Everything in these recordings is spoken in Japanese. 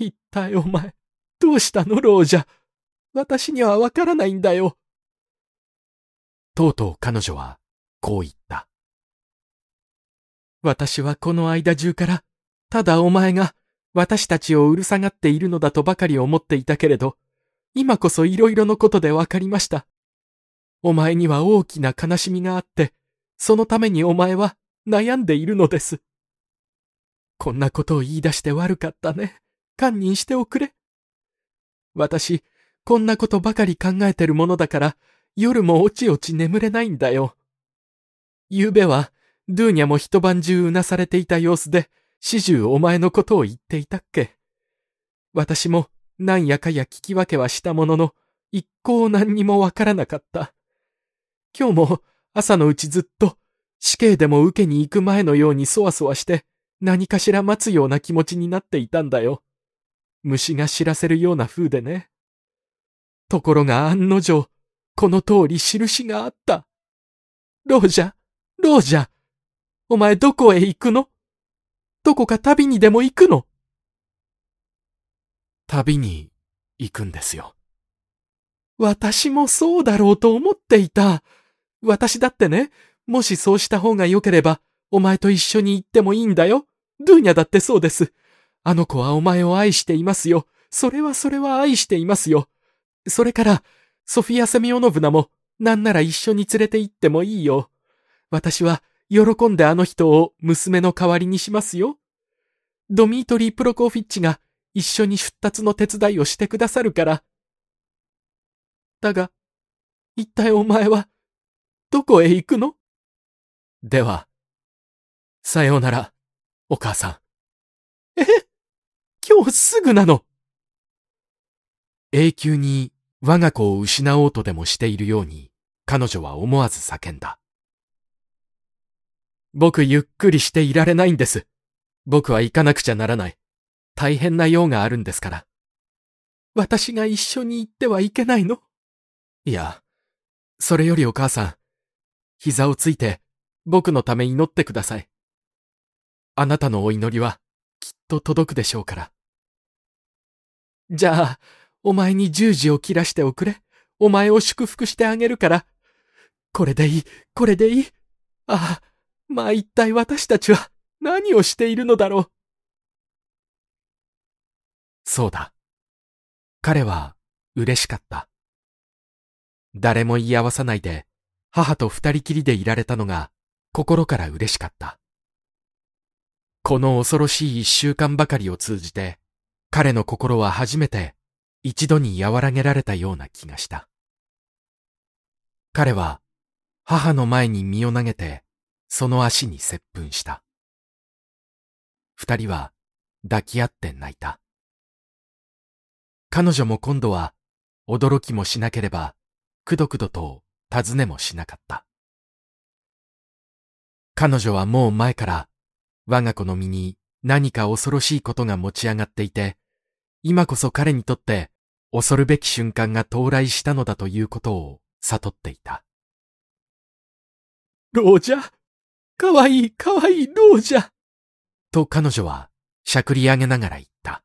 一体お前、どうしたの、老者。私にはわからないんだよ。とうとう彼女は、こう言った。私はこの間中から、ただお前が私たちをうるさがっているのだとばかり思っていたけれど、今こそ色々のことでわかりました。お前には大きな悲しみがあって、そのためにお前は悩んでいるのです。こんなことを言い出して悪かったね。堪忍しておくれ。私、こんなことばかり考えてるものだから、夜もおちおち眠れないんだよ。昨べは、ドゥーニャも一晩中うなされていた様子で、始終お前のことを言っていたっけ。私も、なんやかや聞き分けはしたものの、一向何にもわからなかった。今日も、朝のうちずっと、死刑でも受けに行く前のようにそわそわして、何かしら待つような気持ちになっていたんだよ。虫が知らせるような風でね。ところが案の定、この通り印があった。ロージャ、ロージャ、お前どこへ行くの？どこか旅にでも行くの？旅に行くんですよ。私もそうだろうと思っていた。私だってね、もしそうした方が良ければ、お前と一緒に行ってもいいんだよ。ドゥーニャだってそうです。あの子はお前を愛していますよ。それはそれは愛していますよ。それから、ソフィア・セミオノブナも、なんなら一緒に連れて行ってもいいよ。私は、喜んであの人を娘の代わりにしますよ。ドミートリー・プロコフィッチが一緒に出立の手伝いをしてくださるから。だが、一体お前は、どこへ行くの？では、さようなら、お母さん。え？今日すぐなの永久に我が子を失おうとでもしているように、彼女は思わず叫んだ。僕ゆっくりしていられないんです。僕は行かなくちゃならない。大変な用があるんですから。私が一緒に行ってはいけないの？いや、それよりお母さん、膝をついて僕のため祈ってください。あなたのお祈りはきっと届くでしょうから。じゃあ、お前に十字を切らしておくれ。お前を祝福してあげるから。これでいい、これでいい。ああ、まあ一体私たちは何をしているのだろう。そうだ。彼は嬉しかった。誰も言い合わさないで母と二人きりでいられたのが心から嬉しかった。この恐ろしい一週間ばかりを通じて彼の心は初めて一度に和らげられたような気がした。彼は母の前に身を投げてその足に接吻した。二人は抱き合って泣いた。彼女も今度は驚きもしなければくどくどと尋ねもしなかった。彼女はもう前から我が子の身に何か恐ろしいことが持ち上がっていて、今こそ彼にとって恐るべき瞬間が到来したのだということを悟っていた。老者かわいいかわいい老者と彼女はしゃくり上げながら言った。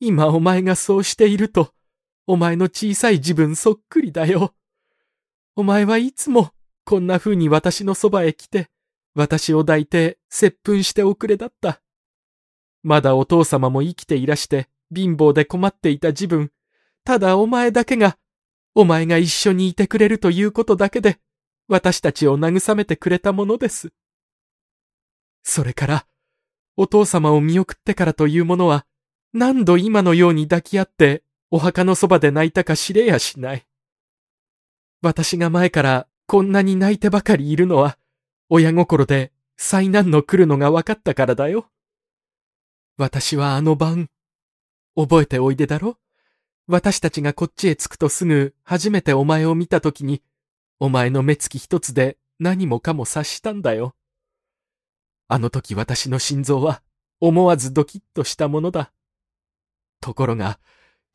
今お前がそうしていると、お前の小さい自分そっくりだよ。お前はいつもこんな風に私のそばへ来て、私を抱いて接吻しておくれだった。まだお父様も生きていらして貧乏で困っていた自分、ただお前だけが、お前が一緒にいてくれるということだけで、私たちを慰めてくれたものです。それから、お父様を見送ってからというものは、何度今のように抱き合ってお墓のそばで泣いたか知れやしない。私が前からこんなに泣いてばかりいるのは、親心で災難の来るのが分かったからだよ。私はあの晩、覚えておいでだろ？私たちがこっちへ着くとすぐ初めてお前を見たときに、お前の目つき一つで何もかも察したんだよ。あの時私の心臓は思わずドキッとしたものだ。ところが、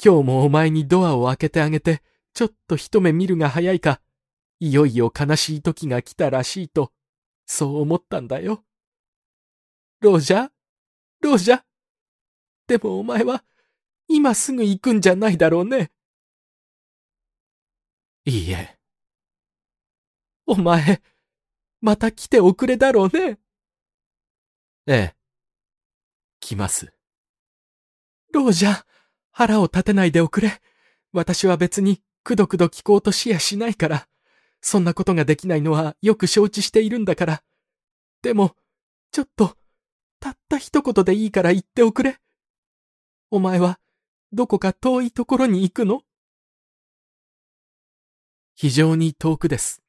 今日もお前にドアを開けてあげて、ちょっと一目見るが早いか、いよいよ悲しい時が来たらしいと、そう思ったんだよ。ロジャロジャでもお前は、今すぐ行くんじゃないだろうね。いいえ。お前、また来ておくれだろうね。ええ。来ます。ロージャ、腹を立てないでおくれ。私は別にくどくど聞こうとしやしないから。そんなことができないのはよく承知しているんだから。でも、ちょっと、たった一言でいいから言っておくれ。お前は、どこか遠いところに行くの？非常に遠くです。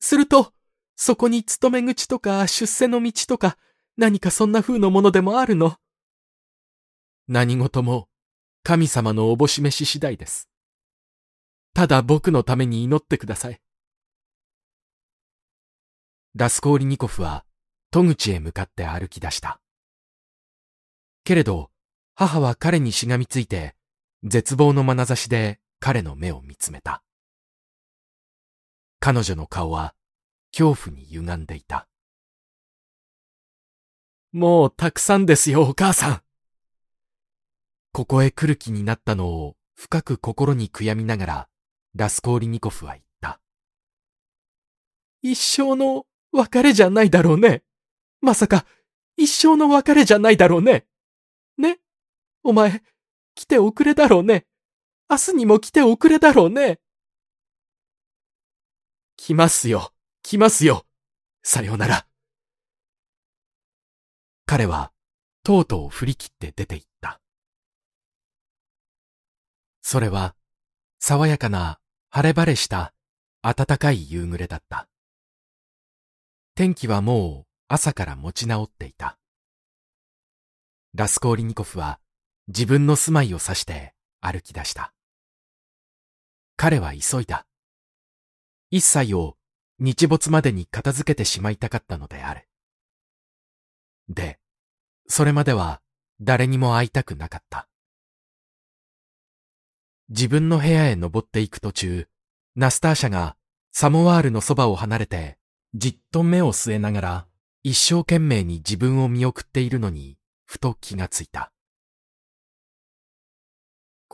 すると、そこに勤め口とか出世の道とか、何かそんな風のものでもあるの？何事も、神様のおぼし飯次第です。ただ僕のために祈ってください。ラスコーリニコフは戸口へ向かって歩き出した。けれど、母は彼にしがみついて、絶望の眼差しで彼の目を見つめた。彼女の顔は恐怖に歪んでいた。もうたくさんですよ、お母さん。ここへ来る気になったのを深く心に悔やみながら、ラスコーリニコフは言った。一生の別れじゃないだろうね。まさか、一生の別れじゃないだろうね。お前、来ておくれだろうね。明日にも来ておくれだろうね。来ますよ、来ますよ。さようなら。彼は、とうとう振り切って出て行った。それは、爽やかな晴れ晴れした暖かい夕暮れだった。天気はもう朝から持ち直っていた。ラスコーリニコフは自分の住まいを指して歩き出した。彼は急いだ。一切を日没までに片付けてしまいたかったのである。で、それまでは誰にも会いたくなかった。自分の部屋へ登っていく途中、ナスターシャがサモワールのそばを離れて、じっと目を据えながら、一生懸命に自分を見送っているのに、ふと気がついた。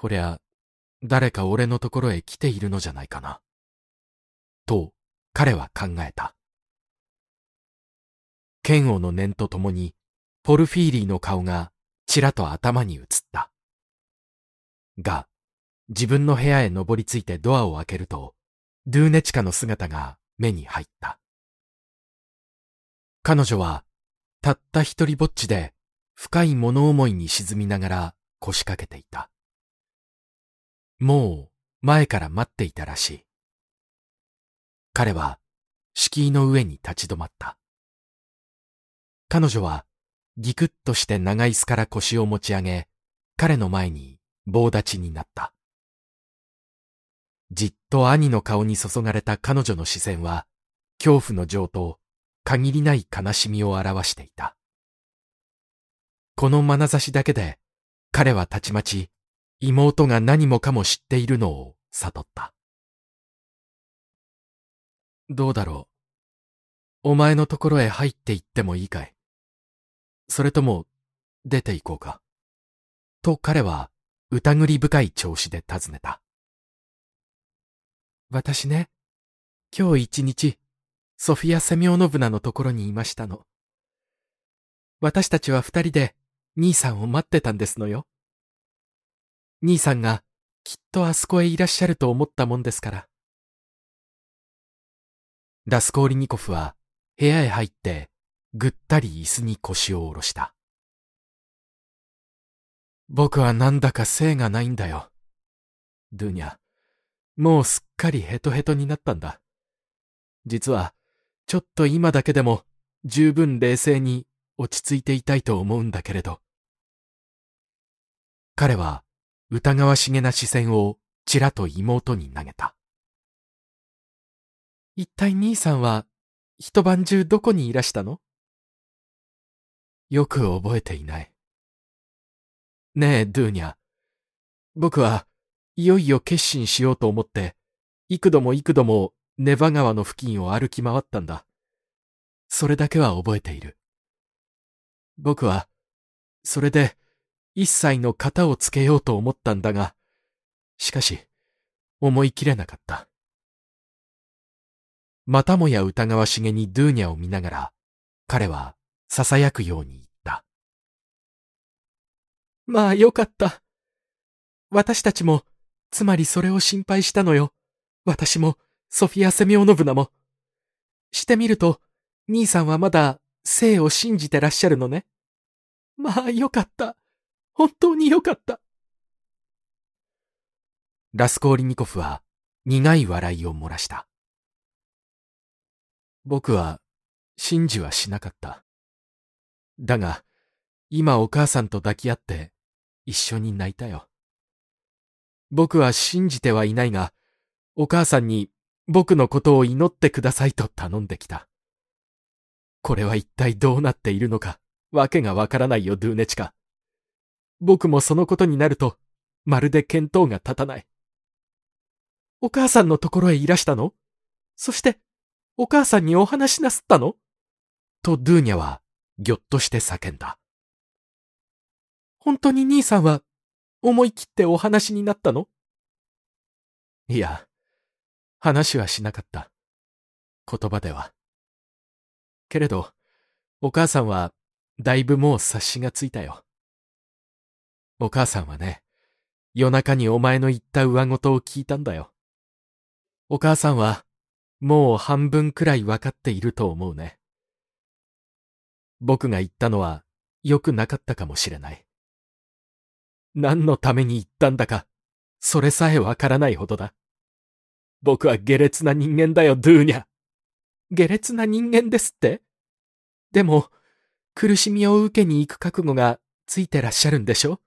こりゃ、誰か俺のところへ来ているのじゃないかな。と、彼は考えた。剣王の念とともに、ポルフィーリーの顔がちらと頭に映った。が、自分の部屋へ登りついてドアを開けると、ドゥーネチカの姿が目に入った。彼女は、たった一人ぼっちで、深い物思いに沈みながら腰掛けていた。もう、前から待っていたらしい。彼は、敷居の上に立ち止まった。彼女は、ぎくっとして長椅子から腰を持ち上げ、彼の前に棒立ちになった。じっと兄の顔に注がれた彼女の視線は、恐怖の情と限りない悲しみを表していた。この眼差しだけで、彼はたちまち妹が何もかも知っているのを悟った。どうだろう。お前のところへ入って行ってもいいかいそれとも、出て行こうか。と彼は疑り深い調子で尋ねた。私ね、今日一日、ソフィア・セミオノブナのところにいましたの。私たちは二人で兄さんを待ってたんですのよ。兄さんがきっとあそこへいらっしゃると思ったもんですから。ラスコーリニコフは部屋へ入ってぐったり椅子に腰を下ろした。僕はなんだか精がないんだよ。ドゥニャ。もうすっかりヘトヘトになったんだ。実は、ちょっと今だけでも十分冷静に落ち着いていたいと思うんだけれど。彼は疑わしげな視線をちらと妹に投げた。一体兄さんは一晩中どこにいらしたの？よく覚えていない。ねえ、ドゥーニャ。僕はいよいよ決心しようと思って、幾度も幾度もネバ川の付近を歩き回ったんだ。それだけは覚えている。僕は、それで一切の型をつけようと思ったんだが、しかし、思い切れなかった。またもや疑わしげにドゥーニャを見ながら、彼は囁くように言った。まあよかった。私たちも、つまりそれを心配したのよ。私も、ソフィア・セミオノブナも。してみると、兄さんはまだ、生を信じてらっしゃるのね。まあよかった。本当によかった。ラスコーリニコフは苦い笑いを漏らした。僕は信じはしなかった。だが、今お母さんと抱き合って一緒に泣いたよ。僕は信じてはいないが、お母さんに僕のことを祈ってくださいと頼んできた。これは一体どうなっているのか、わけがわからないよ、ドゥーネチカ。僕もそのことになると、まるで見当が立たない。お母さんのところへいらしたの？そして、お母さんにお話しなすったの？とドゥーニャは、ぎょっとして叫んだ。本当に兄さんは、思い切ってお話になったの？いや、話はしなかった。言葉では。けれど、お母さんは、だいぶもう察しがついたよ。お母さんはね、夜中にお前の言った上事を聞いたんだよ。お母さんは、もう半分くらいわかっていると思うね。僕が言ったのは、良くなかったかもしれない。何のために言ったんだか、それさえわからないほどだ。僕は下劣な人間だよ、ドゥーニャ。下劣な人間ですってでも、苦しみを受けに行く覚悟がついてらっしゃるんでしょ？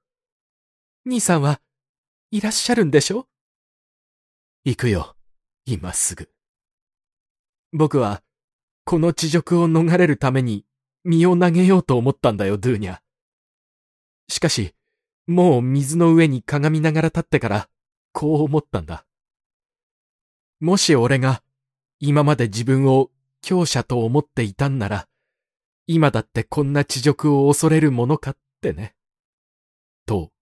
兄さんは、いらっしゃるんでしょ？行くよ、今すぐ。僕は、この地獄を逃れるために身を投げようと思ったんだよ、ドゥーニャ。しかし、もう水の上に鏡ながら立ってから、こう思ったんだ。もし俺が、今まで自分を強者と思っていたんなら、今だってこんな地獄を恐れるものかってね。と、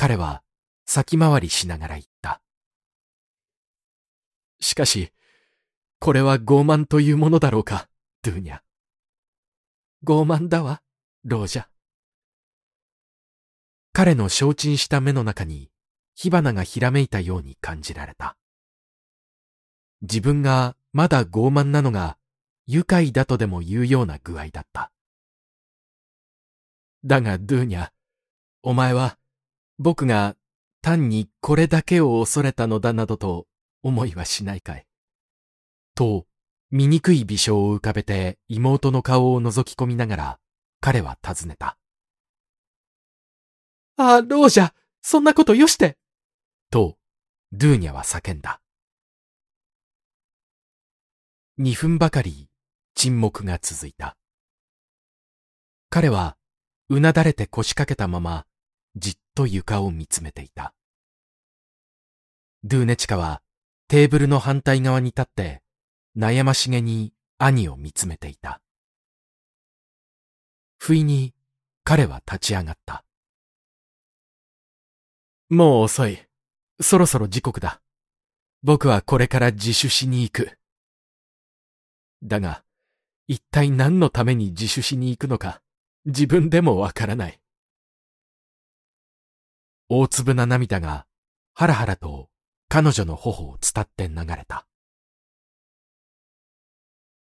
彼は先回りしながら言った。しかし、これは傲慢というものだろうか、ドゥーニャ。傲慢だわ、ロージャ。彼の承知した目の中に火花がひらめいたように感じられた。自分がまだ傲慢なのが愉快だとでも言うような具合だった。だが、ドゥーニャ、お前は僕が単にこれだけを恐れたのだなどと思いはしないかい。と、醜い微笑を浮かべて妹の顔を覗き込みながら彼は尋ねた。ああ、ロージャ、そんなことよして。と、ドゥーニャは叫んだ。二分ばかり沈黙が続いた。彼はうなだれて腰掛けたままじっと床を見つめていた。ドゥーネチカはテーブルの反対側に立って悩ましげに兄を見つめていた。不意に彼は立ち上がった。もう遅い。そろそろ時刻だ。僕はこれから自首しに行く。だが、一体何のために自首しに行くのか、自分でもわからない。大粒な涙が、はらはらと彼女の頬を伝って流れた。